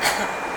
Ha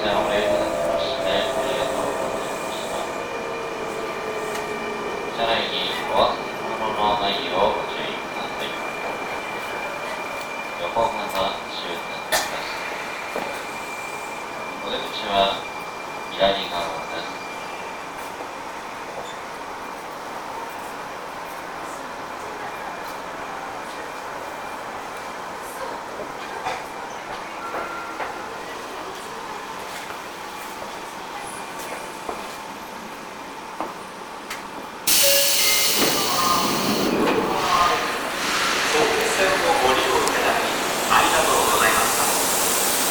Sao?